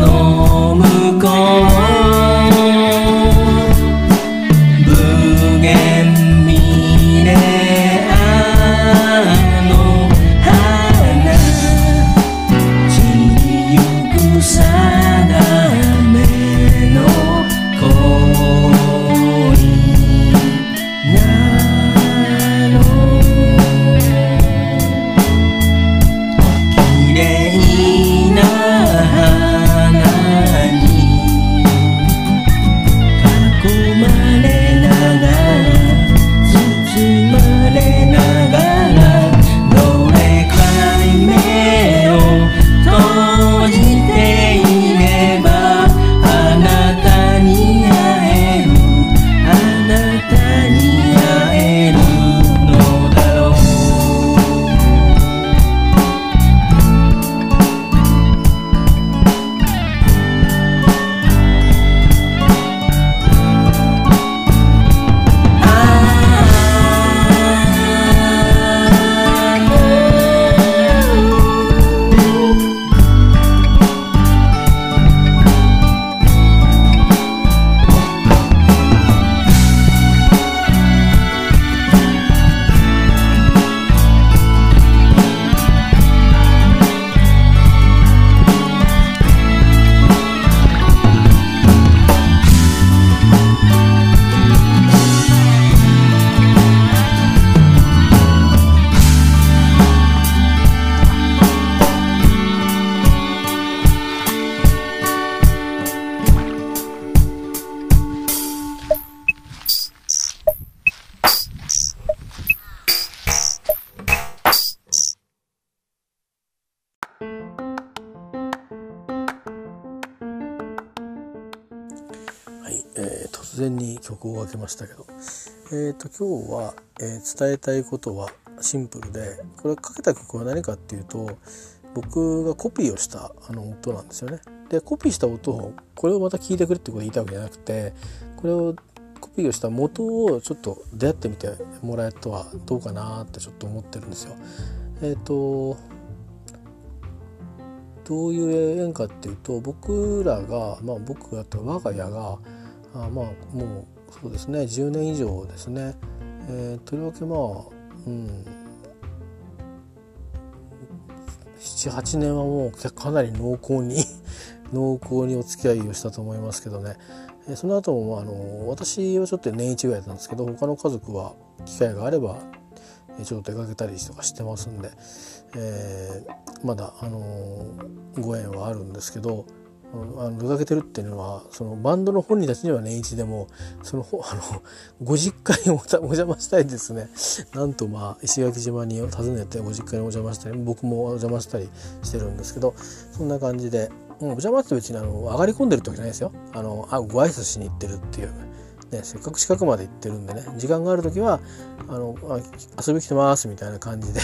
の向こうえー突然に曲をかけましたけど、えー、と今日は、えー伝えたいことはシンプルでこれかけた曲は何かっていうと僕がコピーをしたあの音なんですよね。でコピーした音をこれをまた聞いてくれってこと言いたいわけじゃなくてこれをコピーをした元をちょっと出会ってみてもらえるとはどうかなってちょっと思ってるんですよ。えっ、とどういう縁かっていうと僕らが、まあ、僕がと我が家があまあもうそうですね。10年以上ですね、えー、とりわけまあ、うん、78年はもうかなり濃厚に 濃厚にお付き合いをしたと思いますけどね、えー、その後も、まあ、あの私はちょっと年一ぐらいだったんですけど他の家族は機会があればちょっと出かけたりとかしてますんで、えー、まだ、あのー、ご縁はあるんですけど、あの出かけてるっていうのはそのバンドの本人たちには年一でもその あのご実家にお邪魔したいですねなんとまあ石垣島に訪ねてご実家にお邪魔したり僕もお邪魔したりしてるんですけどそんな感じでうんお邪魔って別にあの上がり込んでるってわけじゃないですよあのあご挨拶しに行ってるっていう。ね、せっかく近くまで行ってるんでね時間がある時はあの遊び来てますみたいな感じで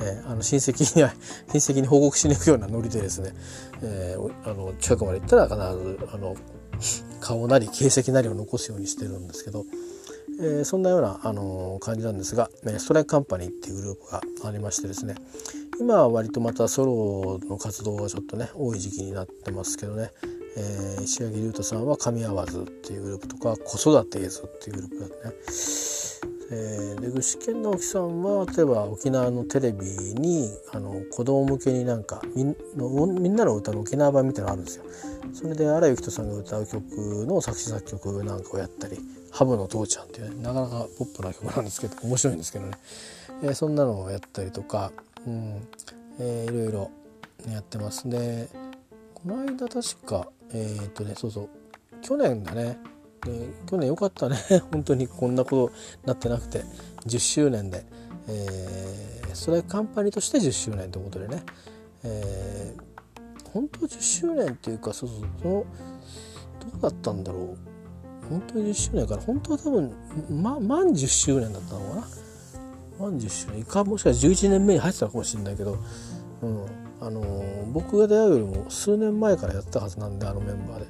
えー、あの親戚に 親戚に報告しに行くようなノリでですね、えー、あの近くまで行ったら必ずあの顔なり形跡なりを残すようにしてるんですけど、えー、そんなような、あの感じなんですが、ストライクカンパニーっていうグループがありましてですね今は割とまたソロの活動がちょっとね多い時期になってますけどね、えー、石垣龍太さんは「神合わず」っていうグループとか「子育て映像」っていうグループだってね。えー、で具志堅直樹さんは例えば沖縄のテレビにあの子供向けになんかみんみんなの歌の沖縄版みたいなのあるんですよ。それで荒井由紀人さんが歌う曲の作詞作曲なんかをやったり「ハブの父ちゃん」っていうねなかなかポップな曲なんですけど面白いんですけどね、えー、そんなのをやったりとか、うんえー、いろいろやってますね。この間確かえー、っとねそうそう去年だねで去年よかったね。本当にこんなことなってなくて。10周年で、えー、それカンパニーとして10周年ということでね、えー、本当10周年っていうかそうそうそのどうだったんだろう。本当に10周年から本当は多分、ま、満10周年だったのかな。満10周年いか。もしかしたら11年目に入ってたかもしれないけど、うんあのー、僕が出会うよりも数年前からやったはずなんであのメンバーで。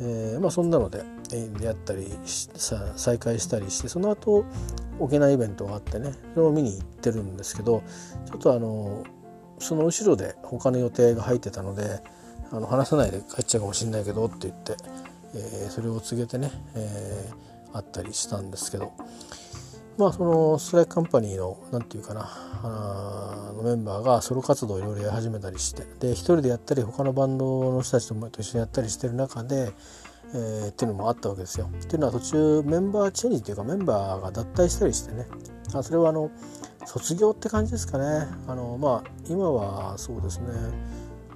えー、まあそんなので。出会ったりさ再会したりしてその後沖縄イベントがあってねそれを見に行ってるんですけどちょっとあのその後ろで他の予定が入ってたのであの話さないで帰っちゃうかもしれないけどって言って、えー、それを告げてね、えー、会ったりしたんですけど。まあそのストライクカンパニーの何て言うかなあのメンバーがソロ活動をいろいろやり始めたりしてで一人でやったり他のバンドの人たちと一緒にやったりしてる中で、えー、っていうのもあったわけですよ。っていうのは途中メンバーチェンジっていうかメンバーが脱退したりしてね。あそれはあの卒業って感じですかね。あのまあ今はそうですね。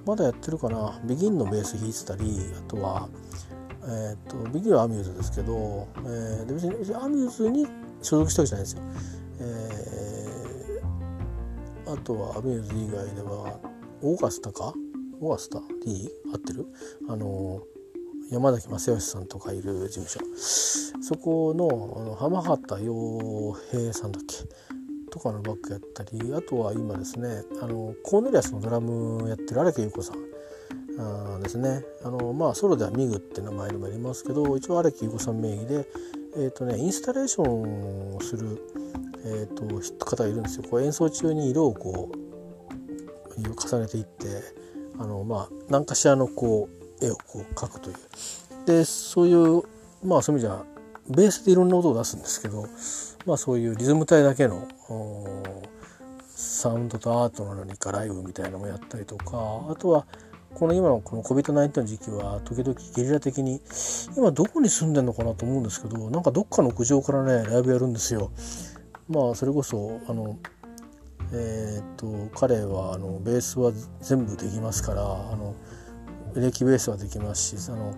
まだやってるかな。ビギンのベース弾いてたりあとはえーと、ビギンはアミューズですけど、えー、で別にアミューズに所属したわけじゃないですよ。えー、あとはアミューズ以外ではオーガスタか？オーガスタ？D 合ってる？あの山崎正義さんとかいる事務所そこのあの浜畑洋平さんだっけとかのバックやったりあとは今ですねあのコーネリアスのドラムやってる荒木優子さんあですねあのまあソロではミグって名前でもありますけど一応荒木優子さん名義でえーとね、インスタレーションをする、えーと、方がいるんですよ。こう演奏中に色をこう重ねていってあの、まあ、何かしらのこう絵をこう描くという。でそういうまあそういう意味じゃベースでいろんな音を出すんですけど、まあ、そういうリズム体だけのサウンドとアートの何かライブみたいなのもやったりとかあとはこの今のこの COVID-19 の時期は時々ゲリラ的に今どこに住んでんのかなと思うんですけどなんかどっかの屋上からねライブやるんですよ。まあそれこそあのえっ、と彼はあのベースは全部できますからあのエレキベースはできますしあの、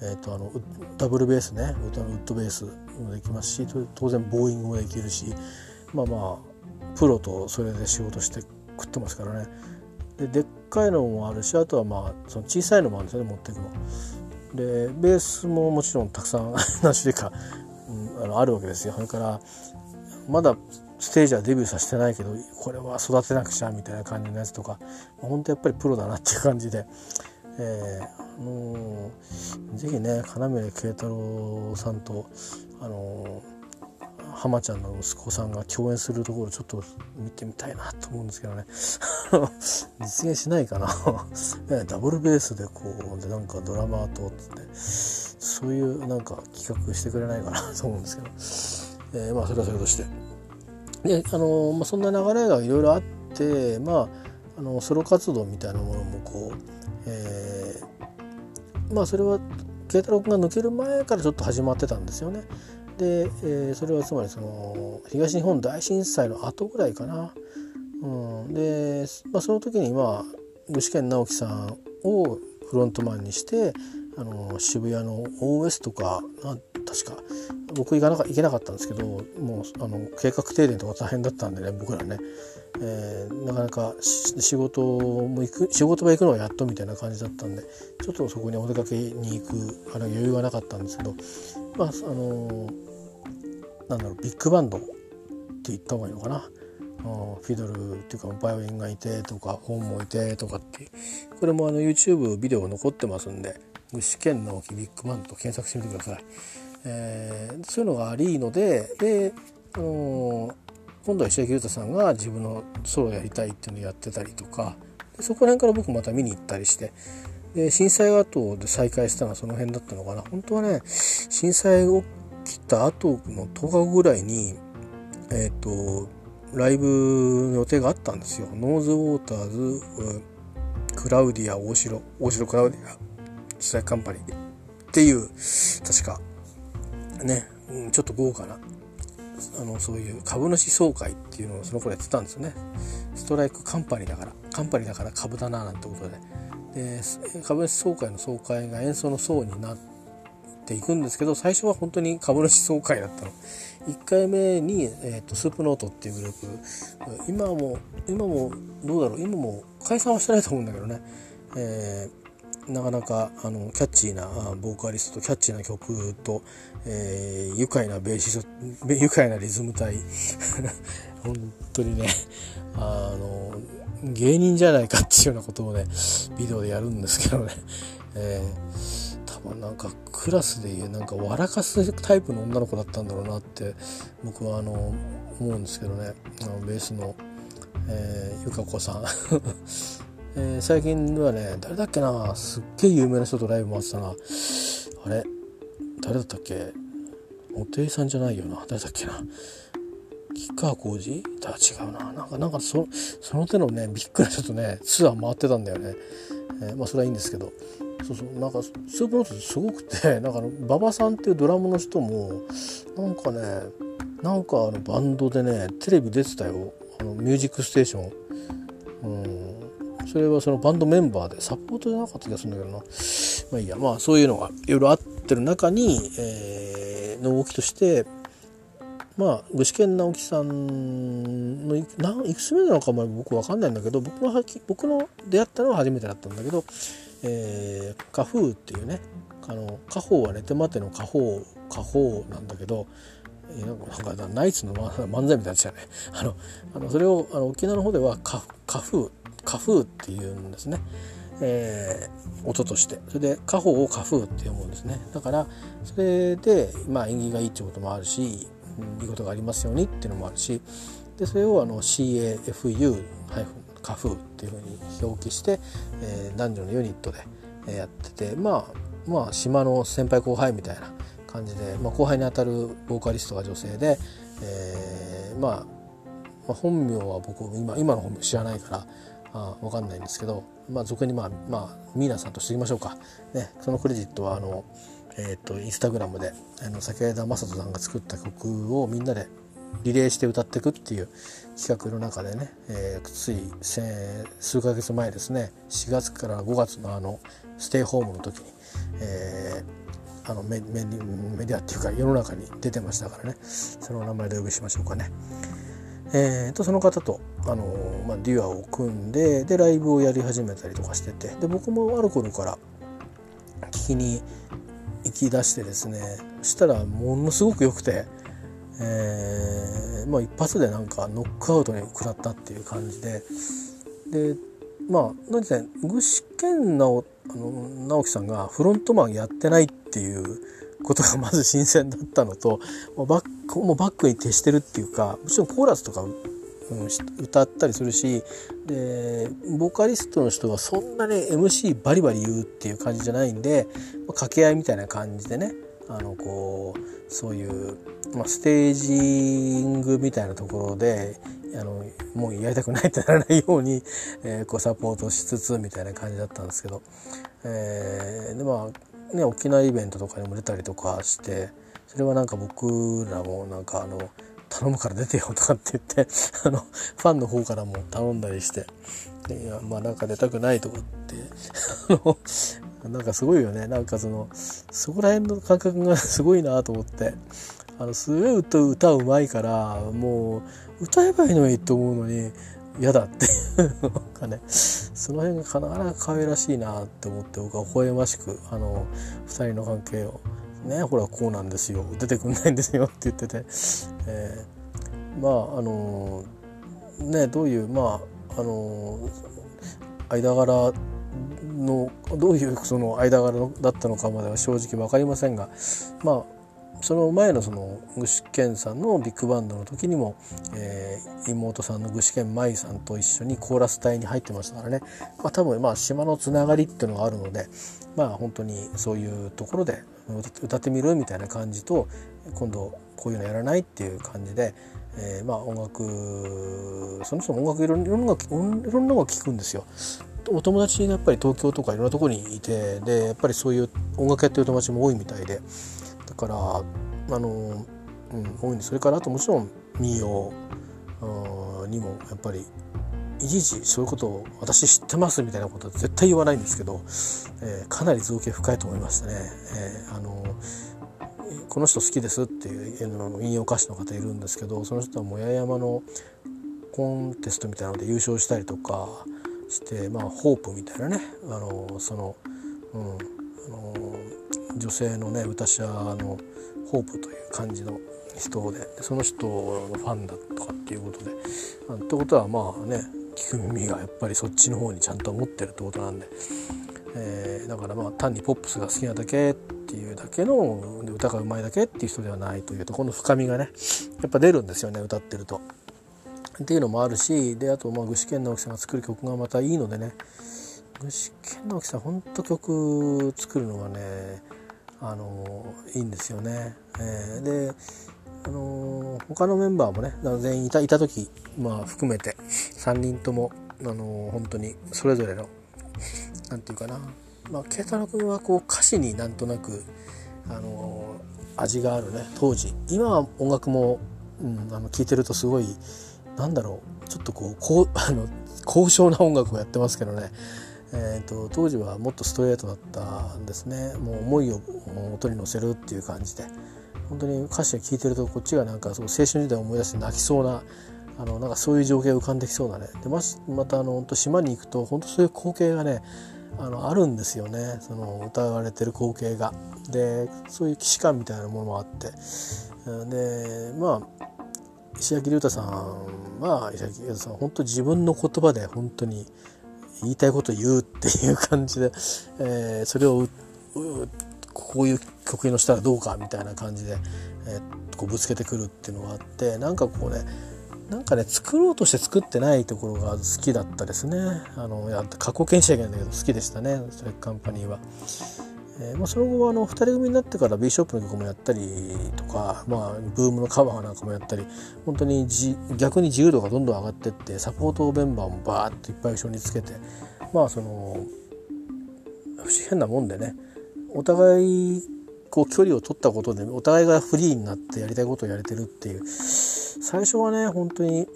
えー、とあのダブルベースね歌のウッドベースもできますし当然ボーイングもできるしまあまあプロとそれで仕事して食ってますからね。ででっかいのもあるしあとはまあその小さいのもあるんですよね持っていくの。でベースももちろんたくさん何種類か、うん、あのあるわけですよ。それからまだステージはデビューさせてないけどこれは育てなくちゃみたいな感じのやつとか本当やっぱりプロだなっていう感じで、えー、あのー、ぜひね金宗慶太郎さんと、あのー浜ちゃんの息子さんが共演するところちょっと見てみたいなと思うんですけどね。実現しないかな。ダブルベースでこうでなんかドラマーとってそういうなんか企画してくれないかなと思うんですけど、えー、まあそれはそれとして。であの、まあ、そんな流れがいろいろあってまああのソロ活動みたいなものもこう、えー、まあそれは慶太郎君が抜ける前からちょっと始まってたんですよね。で、えー、それはつまりその東日本大震災の後ぐらいかな。うん、で、まあ、その時にまあ具志堅直樹さんをフロントマンにしてあの渋谷の OS とか確か僕行かなか行けなかったんですけどもうあの計画停電とか大変だったんでね僕らね、えー、なかなか仕事も行く仕事場行くのはやっとみたいな感じだったんでちょっとそこにお出かけに行くあの余裕がなかったんですけどまああのなんだろうビッグバンドって言った方がいいのかな。フィドルっていうかバイオリンがいてとか本もいてとかっていうこれもあの YouTube ビデオ残ってますんで具志堅直樹ビッグバンド検索してみてください。えー、そういうのがありのでで、あのー、今度は石垣裕太さんが自分のソロやりたいっていうのをやってたりとかでそこら辺から僕また見に行ったりしてで震災後で再開したのはその辺だったのかな。本当はね震災起きた後の10日後ぐらいにえっ、ー、とライブの予定があったんですよ。ノーズウォーターズクラウディア大城大城クラウディア。主催カンパニーっていう確かね、うん、ちょっと豪華なあのそういう株主総会っていうのをその頃やってたんですよね。ストライクカンパニーだから。カンパニーだから株だななんてことで。で株主総会の総会が演奏の層になっていくんですけど最初は本当に株主総会だったの。1回目に、えーと、スープノートっていうグループ。今も今もどうだろう。今も解散はしてないと思うんだけどね、えーなかなかあのキャッチーなボーカリストキャッチーな曲と、えー、愉快なベーシスト 愉快なリズム隊。本当にねあの芸人じゃないかっていうようなことをねビデオでやるんですけどね、えー、多分なんかクラスでなんか笑かすタイプの女の子だったんだろうなって僕はあの思うんですけどね。あのベースの、えー、ゆかこさん。えー、最近はね誰だっけなすっげえ有名な人とライブ回ってたな。あれ誰だったっけ？おていさんじゃないよな。誰だっけな？吉川浩司？だ違うな。なんかなんかそその手のねびっくり人とねツアー回ってたんだよね、えー、まあそれはいいんですけど。そうそう。なんかスープロートすごくて なんか馬場さんっていうドラムの人もなんかねなんかあのバンドでねテレビ出てたよ。あのミュージックステーション。うん。それはそのバンドメンバーでサポートじゃなかった気がするんだけどな。まあいいや。まあそういうのがいろいろあってる中に、えー、の動きとしてまあ具志堅直樹さんのいくつ目なのかも僕分かんないんだけど僕は僕の出会ったのは初めてだったんだけど「えー、花風」っていうねあの「家宝は寝て待て」の家宝家宝なんだけどなんかナイツの漫才みたいなやつじゃねあのあのそれをあの沖縄の方では花風花風っていうんですね、えー、音として。それで家宝を花風って読むんですね。だからそれで、まあ、縁起がいいってこともあるしいいことがありますようにっていうのもあるしでそれをあの CAFU- 花風っていうふうに表記して、えー、男女のユニットでやっててまあまあ島の先輩後輩みたいな感じで、まあ、後輩にあたるボーカリストが女性で、えー、まあ、まあ、本名は僕今今の本名知らないからあ分かんないんですけど、まあ、俗にまあ、まあ、ミーナさんとしていきましょうか、ね、そのクレジットはあの、えーと、インスタグラムであの先枝雅人さんが作った曲をみんなでリレーして歌っていくっていう企画の中でね、えー、つい数ヶ月前ですね4月から5月のあのステイホームの時に、えー、あのメメメディアっていうか世の中に出てましたからねその名前でお呼びしましょうかね。えー、とその方と、あのまあ、デュアを組んででライブをやり始めたりとかしててで僕もある頃から聞きに行き出してですねしたらものすごく良くて、えー、まあ、一発でなんかノックアウトに食らったっていう感じででまあ何せ具志堅直樹さんがフロントマンやってないっていうことがまず新鮮だったのともうバックもうバックに徹してるっていうかもちろんコーラスとか、うん、歌ったりするしでボーカリストの人はそんなに MC バリバリ言うっていう感じじゃないんで、まあ、掛け合いみたいな感じでねあのこうそういう、まあ、ステージングみたいなところであのもうやりたくないってならないように、えー、こうサポートしつつみたいな感じだったんですけど、えー、でまあね沖縄イベントとかにも出たりとかしてそれはなんか僕らもなんかあの頼むから出てよとかって言って あのファンの方からも頼んだりしていやまあなんか出たくないとかって あのなんかすごいよね。なんかそのそこら辺の感覚が すごいなと思って。あのすごい歌歌うまいからもう歌えばいいのにと思うのに嫌だって。いうのがねその辺がかなか可愛らしいなって思って僕は微笑ましくあの2人の関係をねほらこうなんですよ出てくんないんですよって言ってて、えー、まああのねどういうまああの間柄のどういうその間柄だったのかまでは正直分かりませんがまあその前のその具志堅さんのビッグバンドの時にも、えー、妹さんの具志堅舞さんと一緒にコーラス隊に入ってましたからね、まあ、多分まあ島のつながりっていうのがあるのでまあ本当にそういうところで歌ってみるみたいな感じと今度こういうのやらないっていう感じで、えー、まあ音楽その人も音楽いろんなのがいろんなのが聞くんですよ。お友達がやっぱり東京とかいろんなところにいてでやっぱりそういう音楽やってる友達も多いみたいでだからあの、うん、多いんでそれからあともちろん民謡にもやっぱりいちいちそういうことを私知ってますみたいなことは絶対言わないんですけど、えー、かなり造形深いと思いましたね。えー、あのこの人好きですっていう引用歌手の方いるんですけどその人はもや山のコンテストみたいなので優勝したりとかしてまあホープみたいなねあのその、うん、あの女性のね歌者のホープという感じの人でその人のファンだとかっていうことで。ってことはまあね聞く耳がやっぱりそっちの方にちゃんと持ってるってことなんで、えー、だからまあ単にポップスが好きなだけっていうだけの歌がうまいだけっていう人ではないというとこの深みがねやっぱ出るんですよね歌ってると。っていうのもあるしであとまあ具志堅直樹さんが作る曲がまたいいのでね具志堅直樹さんほんと曲作るのがねあのいいんですよね。えー、であの、他のメンバーもね全員いたいた時、まあ、含めて3人とも、あの、本当にそれぞれの何て言うかな、まあ、慶太郎君はこう歌詞になんとなく、あの、味があるね。当時。今は音楽も、うん、あの聴いてるとすごいなんだろう。ちょっとこうこうあの高尚な音楽をやってますけどね。えーと、当時はもっとストレートだったんですね。もう思いを音に乗せるっていう感じで。本当に歌詞を聴いてるとこっちがなんかそう青春時代を思い出して泣きそうなあのなんかそういう情景が浮かんできそうなね。でままたあの本当島に行くと本当そういう光景がねあのあるんですよね。その歌われてる光景が。でそういう既視感みたいなものもあって。でまあ石垣龍太さんは石垣龍太さん本当自分の言葉で本当に言いたいこと言うっていう感じで、えー、それをこういう曲のしたらどうかみたいな感じで、えー、こうぶつけてくるっていうのがあってなんかこうねなんかね作ろうとして作ってないところが好きだったですねあのや過去形しちゃいけないんだけど好きでしたねストレックカンパニーは。えーまあ、その後はあの2人組になってから B ショップの曲もやったりとか、まあ、ブームのカバーなんかもやったり本当にじ逆に自由度がどんどん上がってってサポートメンバーもバーッといっぱい後ろにつけてまあその不思議変なもんでねお互いこう距離を取ったことでお互いがフリーになってやりたいことをやれてるっていう最初はね本当に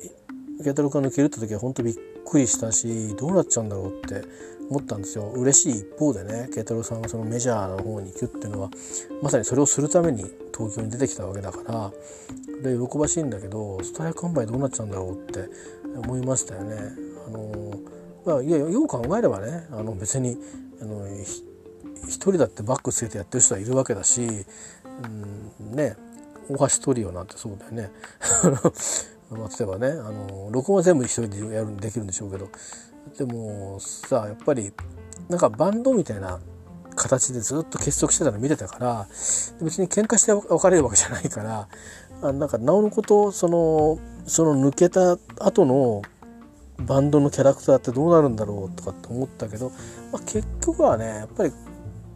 ケータロ君が抜けるって時は本当びっくりしたしどうなっちゃうんだろうって思ったんですよ嬉しい一方でね慶太郎さんがそのメジャーの方に行くっていうのはまさにそれをするために東京に出てきたわけだからで喜ばしいんだけどスタイル完売どうなっちゃうんだろうって思いましたよね。あのまあ、いやよう考えればねあの別にあの一人だってバックつけてやってる人はいるわけだし、うん、ね大橋トリオなんてそうだよね。まあ、例えばねあの録音は全部一人でやるできるんでしょうけどでもさやっぱりなんかバンドみたいな形でずっと結束してたの見てたから別に喧嘩して別れるわけじゃないからあなんかなおのことそのその抜けた後のバンドのキャラクターってどうなるんだろうとかって思ったけど、まあ、結局はねやっぱり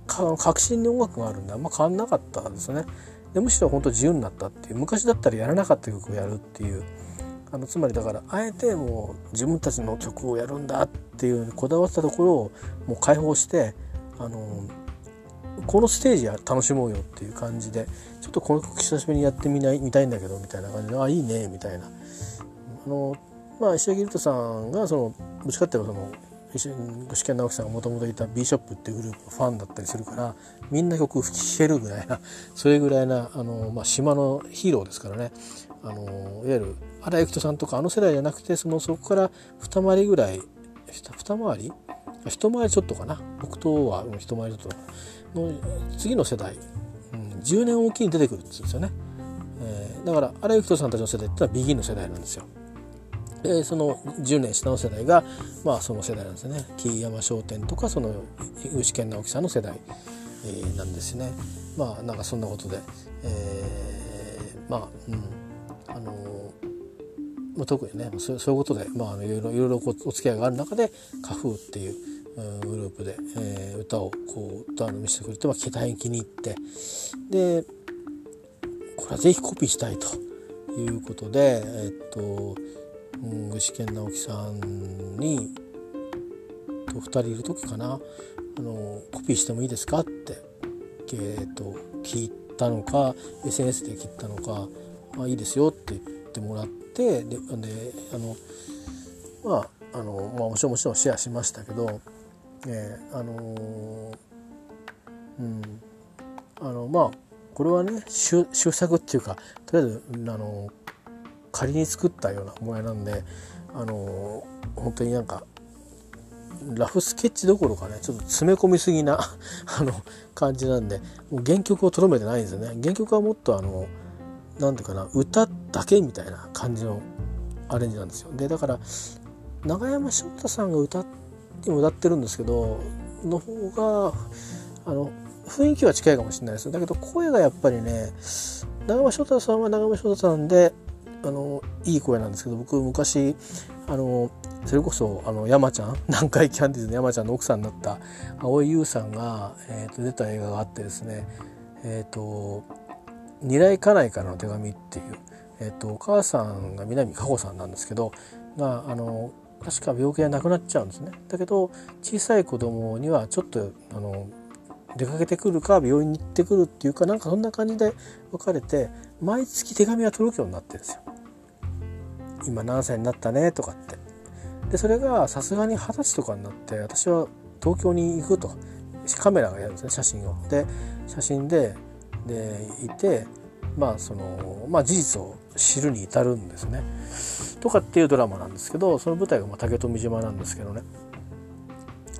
確信に音楽があるんであんま変わんなかったんですね。でむしろ本当自由になったっていう昔だったらやらなかった曲をやるっていうあのつまりだからあえてもう自分たちの曲をやるんだっていうこだわったところをもう解放してあのこのステージは楽しもうよっていう感じでちょっとこの曲久しぶりにやってみない見たいんだけどみたいな感じであいいねみたいな。あのまあ石垣ルトさんがそのぶちかってはその具志堅直樹さんがもともといた B ショップっていうグループのファンだったりするからみんな曲聴けるぐらいなそれぐらいなあの、まあ、島のヒーローですからね。あのいわゆる荒井由紀人さんとかあの世代じゃなくてそのそこから二回りぐらい二回り？一回りちょっとかな。僕とは一回りちょっとの次の世代、うん、10年おきに出てくるって言うんですよね、えー、だから荒井由紀人さんたちの世代ってのはビギンの世代なんですよ。でその10年下の世代がまあその世代なんですね。木山商店とかその牛健直樹さんの世代、えー、なんですね。まあなんかそんなことで、えー、まあうん。あのまあ、特にねそういうことで、まあ、いろいろいろいろお付き合いがある中で「花風」っていうグループで、えー、歌をこう歌の見せてくれて、まあ、大変気に入ってでこれはぜひコピーしたいということでえっと具志堅直樹さんにと2人いる時かなあのコピーしてもいいですかって、えーと、聞いたのか SNS で聞いたのか「あいいですよ」ってってもらってであのまああの、まあ、もちろんもちろんシェアしましたけど、えー、あのうんあのまあこれはね修作っていうかとりあえずあの仮に作ったような模様なんであの本当になんかラフスケッチどころかねちょっと詰め込みすぎなあの感じなんでもう原曲をとどめてないんですよね。原曲はもっとあの何ていうかな歌だけみたいな感じのアレンジなんですよ。でだから永山翔太さんが歌って歌ってるんですけどの方があの雰囲気は近いかもしれないです。だけど声がやっぱりね長山翔太さんは長山翔太さんであのいい声なんですけど僕昔あのそれこそあの山ちゃん 南海キャンディーズの山ちゃんの奥さんになった蒼井優さんが、えー、と出た映画があってですねえっ、ー、と「二来家内からの手紙」っていう、えーと、お母さんが南加穂さんなんですけどがあの確か病気で亡くなっちゃうんですね。だけど小さい子供にはちょっとあの出かけてくるか病院に行ってくるっていうかなんかそんな感じで別れて毎月手紙が届くようになってるんですよ。今何歳になったね？とかってでそれがさすがに二十歳とかになって私は東京に行くとカメラがやるんですね写真をで写真ででいてまあそのまあ事実を知るに至るんですね。とかっていうドラマなんですけどその舞台がま竹富島なんですけどね。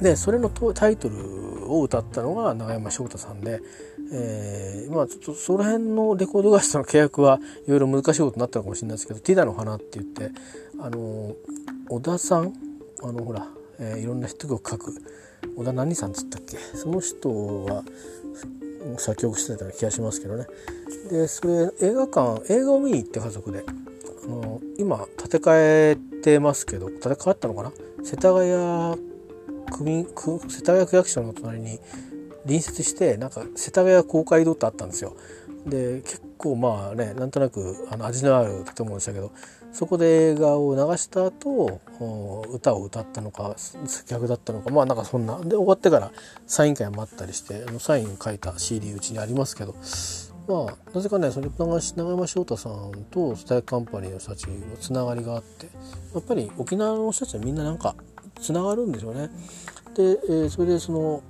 でそれのタイトルを歌ったのが永山翔太さんでえー、まあちょっとその辺のレコード会社の契約はいろいろ難しいことになったのかもしれないですけど「ティダの花」って言ってあの小田さんあのほら、えー、いろんな人が書く小田何さんっつったっけ？その人は作曲してたような気がしますけどね。でそれ映画館映画を見に行って家族で。あの今建て替えてますけど建て替わったのかな？世田谷区民区世田谷区役所の隣に隣接してなんか世田谷公会堂ってあったんですよ。で結構まあねなんとなくあの味のある建物でしたけどそこで映画を流した後歌を歌ったのか逆だったのかまあなんかそんなで終わってからサイン会もあったりしてあのサイン書いた CD うちにありますけどまあなぜかねそれ長山翔太さんとスタイカンパニーの人たちのつながりがあってやっぱり沖縄の人たちはみんななんかつながるんでしょうね。で、えー、それでその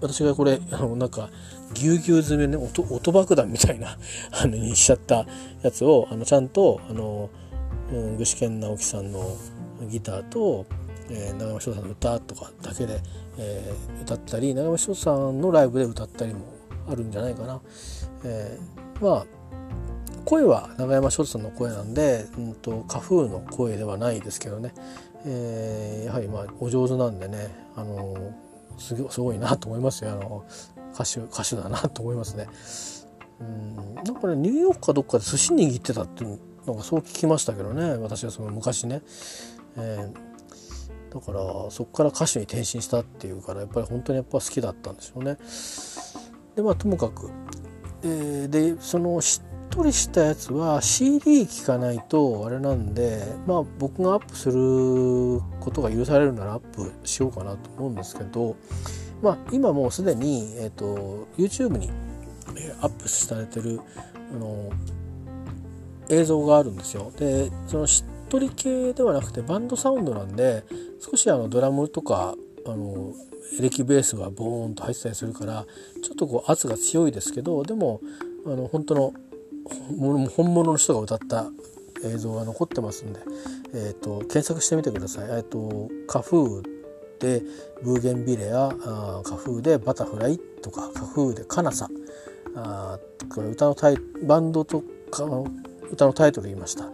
私がこれあのなんかぎゅうぎゅう詰めね音音爆弾みたいなあのにしちゃったやつをあのちゃんとあの、具志堅直樹さんのギターと、えー、長山翔さんの歌とかだけで、えー、歌ったり長山翔さんのライブで歌ったりもあるんじゃないかな。えー、まあ声は長山翔さんの声なんで、うんと、花風の声ではないですけどね、えー、やはりまあお上手なんでね、あのすすごいなと思いますよあの歌手歌手だなと思いますね。うんなんかねニューヨークかどっかで寿司握ってたっていうのがそう聞きましたけどね私はその昔ね、えー、だからそこから歌手に転身したっていうからやっぱり本当にやっぱ好きだったんでしょうね。でまあともかく、え、でその一とりしたやつは CD 聴かないとあれなんでまあ僕がアップすることが許されるならアップしようかなと思うんですけどまあ今もうすでに、えーと、YouTube にアップされてるあの映像があるんですよ。でそのしっとり系ではなくてバンドサウンドなんで少しあのドラムとかあのエレキベースがボーンと入ってたりするからちょっとこう圧が強いですけどでもあの本当の本物の人が歌った映像が残ってますんで、えーと、検索してみてください。えーと、カフーでブーゲンビレアあカフーでバタフライとかカフーでカナサあこれ歌のタイバンドとか歌のタイトル言いました。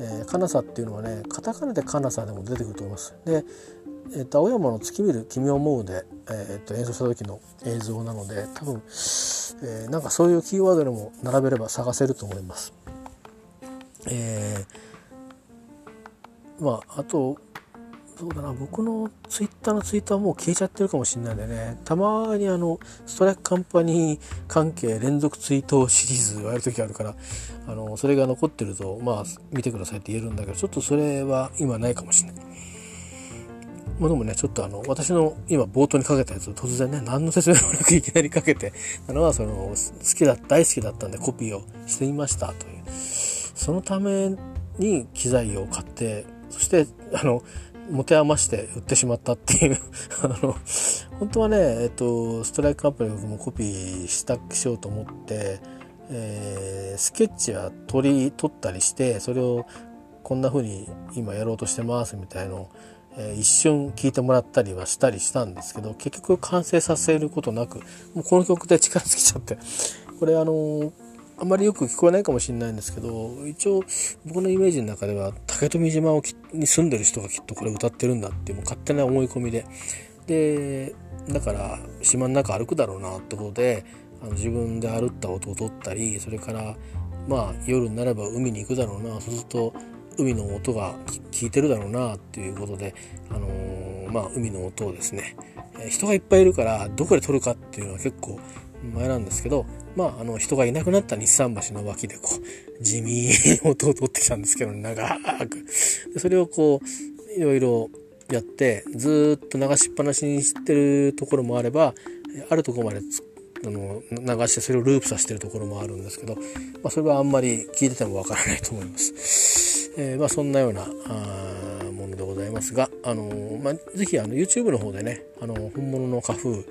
えー、カナサっていうのはねカタカナでカナサでも出てくると思います。でえーと、青山の「月見る君を思うで」えーと、演奏した時の映像なので多分、えー、なんかそういうキーワードでも並べれば探せると思います。えー、まああとそうだな僕のツイッターのツイートはもう消えちゃってるかもしれないんでねたまにあのストライクカンパニー関係連続ツイートシリーズをやる時あるからあのそれが残ってるとまあ見てくださいって言えるんだけどちょっとそれは今ないかもしれない。ものもね、ちょっとあの、私の今冒頭にかけたやつを突然ね、何の説明もなくいきなりかけて、あのはその、好きだ、大好きだったんでコピーをしてみましたという。そのために機材を買って、そして、あの、持て余して売ってしまったっていう あの、本当はね、えっと、ストライクカンパニー僕もコピーしたくしようと思って、えー、スケッチは取り、取ったりして、それをこんな風に今やろうとしてますみたいのをえー、一瞬聴いてもらったりはしたりしたんですけど結局完成させることなくもうこの曲で力尽きちゃって。これあのー、あんまりよく聞こえないかもしれないんですけど一応僕のイメージの中では竹富島に住んでる人がきっとこれ歌ってるんだっていうもう勝手な思い込みで。でだから島の中歩くだろうなってことであの自分で歩った音を取ったりそれからまあ夜になれば海に行くだろうなそうすると海の音が聞いてるだろうなっていうことで、あのー、まあ、海の音をですね、え人がいっぱいいるからどこで撮るかっていうのは結構前なんですけど、まあ、あの人がいなくなった日産橋の脇でこう地味に音を取ってきたんですけど、長く。でそれをこういろいろやってずっと流しっぱなしにしてるところもあればあるとこまであの流してそれをループさせてるところもあるんですけど、まあ、それはあんまり聞いててもわからないと思います。えー、まあ、そんなようなあものでございますが、あのー、まあ、ぜひあの YouTube の方でね、あの本物の花風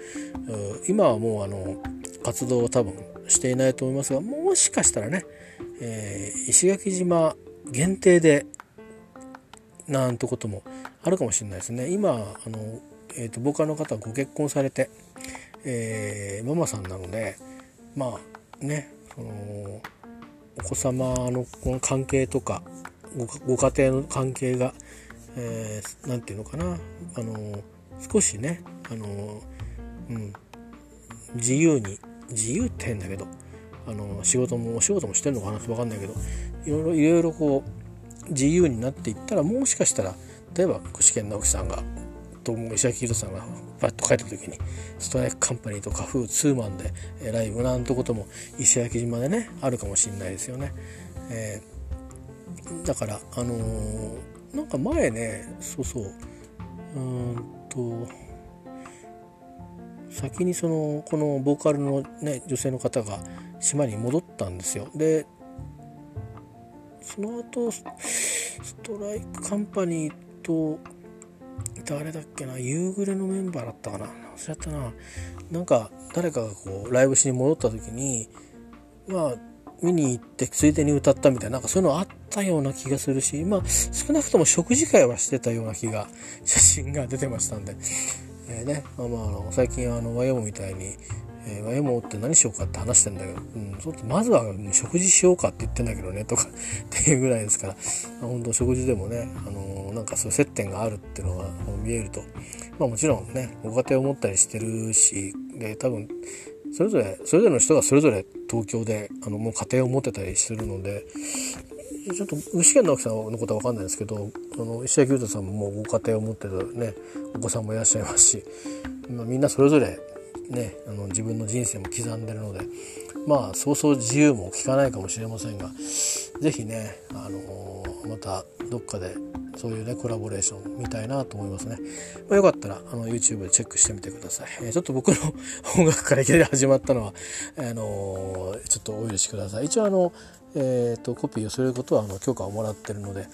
今はもうあの活動を多分していないと思いますがもしかしたらね、えー、石垣島限定でなんてこともあるかもしれないですね。今あの、えーと、ボーカルの方はご結婚されて、えー、ママさんなのでまあねそのお子様のこの関係とかご家庭の関係が何、えー、て言うのかなあの少しねあの、うん、自由に自由って変だけどあの仕事もお仕事もしてんのかなって分かんないけどいろいろいろいろこう自由になっていったらもしかしたら例えば具志堅直樹さんがと石垣宏さんがバッと帰った時にストライクカンパニーとかフーツーマンでライブなんてことも石垣島でねあるかもしれないですよね。えー、だからあのー、なんか前ねそうそううんと先にそのこのボーカルのね女性の方が島に戻ったんですよ。でその後ストライクカンパニーと誰だっけな夕暮れのメンバーだったかな忘れたな。なんか誰かがこうライブしに戻った時にまあ見に行ってついでに歌ったみたいななんかそういうのあったような気がするしまあ少なくとも食事会はしてたような気が写真が出てましたんで、えー、ねまあまああの最近あのワイオみたいにえー、もって何しようかって話してんだけど、うん、そうまずは食事しようかって言ってんだけどねとか っていうぐらいですから、まあ、本当食事でもね、あのー、なんかそういう接点があるっていうのが見えると、まあもちろんね、ご家庭を持ったりしてるし、で、多分、それぞれ、それぞれの人がそれぞれ東京で、あの、もう家庭を持ってたりするので、ちょっと、牛県直樹さんのことは分かんないですけど、あの、石垣裕太さんももうご家庭を持ってるね、お子さんもいらっしゃいますし、まあ、みんなそれぞれね、あの自分の人生も刻んでるので、まあそうそう自由も聞かないかもしれませんが是非ね、あのー、またどっかでそういうねコラボレーション見たいなと思いますね、まあ、よかったらあの YouTube でチェックしてみてください、えー、ちょっと僕の音楽からいきなり始まったのはあのー、ちょっとお許しください。一応あのえーと、コピーをすることはあの許可をもらってるので、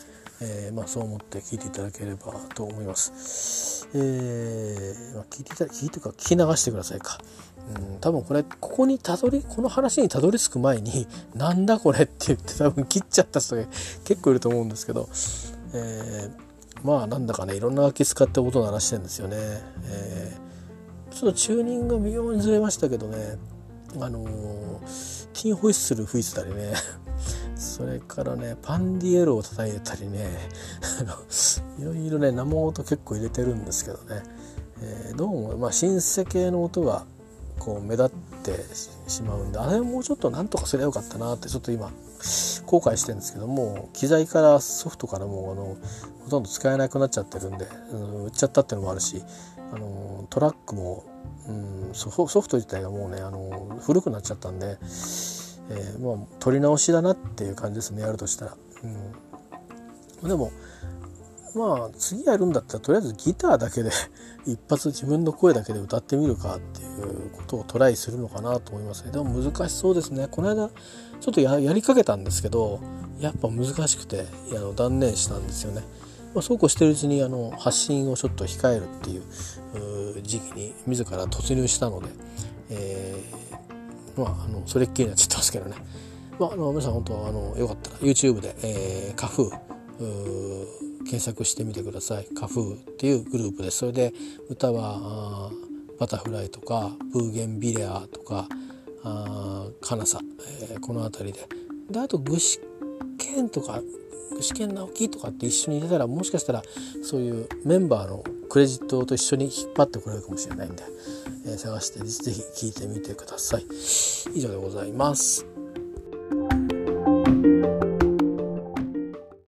えーまあ、そう思って聞いていただければと思います。えーま、聞いていた聞いてか聞き流してくださいか。うん、多分これここにたどりこの話にたどり着く前に「なんだこれ」って言って多分切っちゃった人が結構いると思うんですけど、えー、まあなんだかねいろんな楽器使って音鳴らしてるんですよね。えー、ちょっとチューニングが微妙にずれましたけどねあのー、ティンホイッスル吹いてたりね それからねパンディエロを叩いたりねいろいろね生音結構入れてるんですけどね、えー、どうも、まあ、シンセ系の音がこう目立ってしまうんであれもうちょっとなんとかすればよかったなってちょっと今後悔してるんですけども機材からソフトからもあのほとんど使えなくなっちゃってるんで、うん、売っちゃったっていうのもあるしあのトラックも、うん、ソフト自体がもうねあの古くなっちゃったんでえー、まあ取り直しだなっていう感じですねやるとしたら。うん、でもまあ次やるんだったらとりあえずギターだけで一発自分の声だけで歌ってみるかっていうことをトライするのかなと思いますね。でも難しそうですね。この間ちょっとやりかけたんですけどやっぱ難しくてあの断念したんですよね、ま、そうこうしてるうちにあの発信をちょっと控えるっていう時期に自ら突入したので、えまあ、あのそれっきりになっちゃってますけどね、まあ、あの皆さん本当あのよかったら YouTube で、えー、カフー検索してみてください。カフーっていうグループです。それで歌はバタフライとかブーゲンビレアとかあカナサ、えー、この辺りで。であと具志堅とか具志堅直樹とかって一緒に入れたらもしかしたらそういうメンバーのクレジットと一緒に引っ張ってこれるかもしれないんで、えー、探して是非聴いてみてください。以上でございます。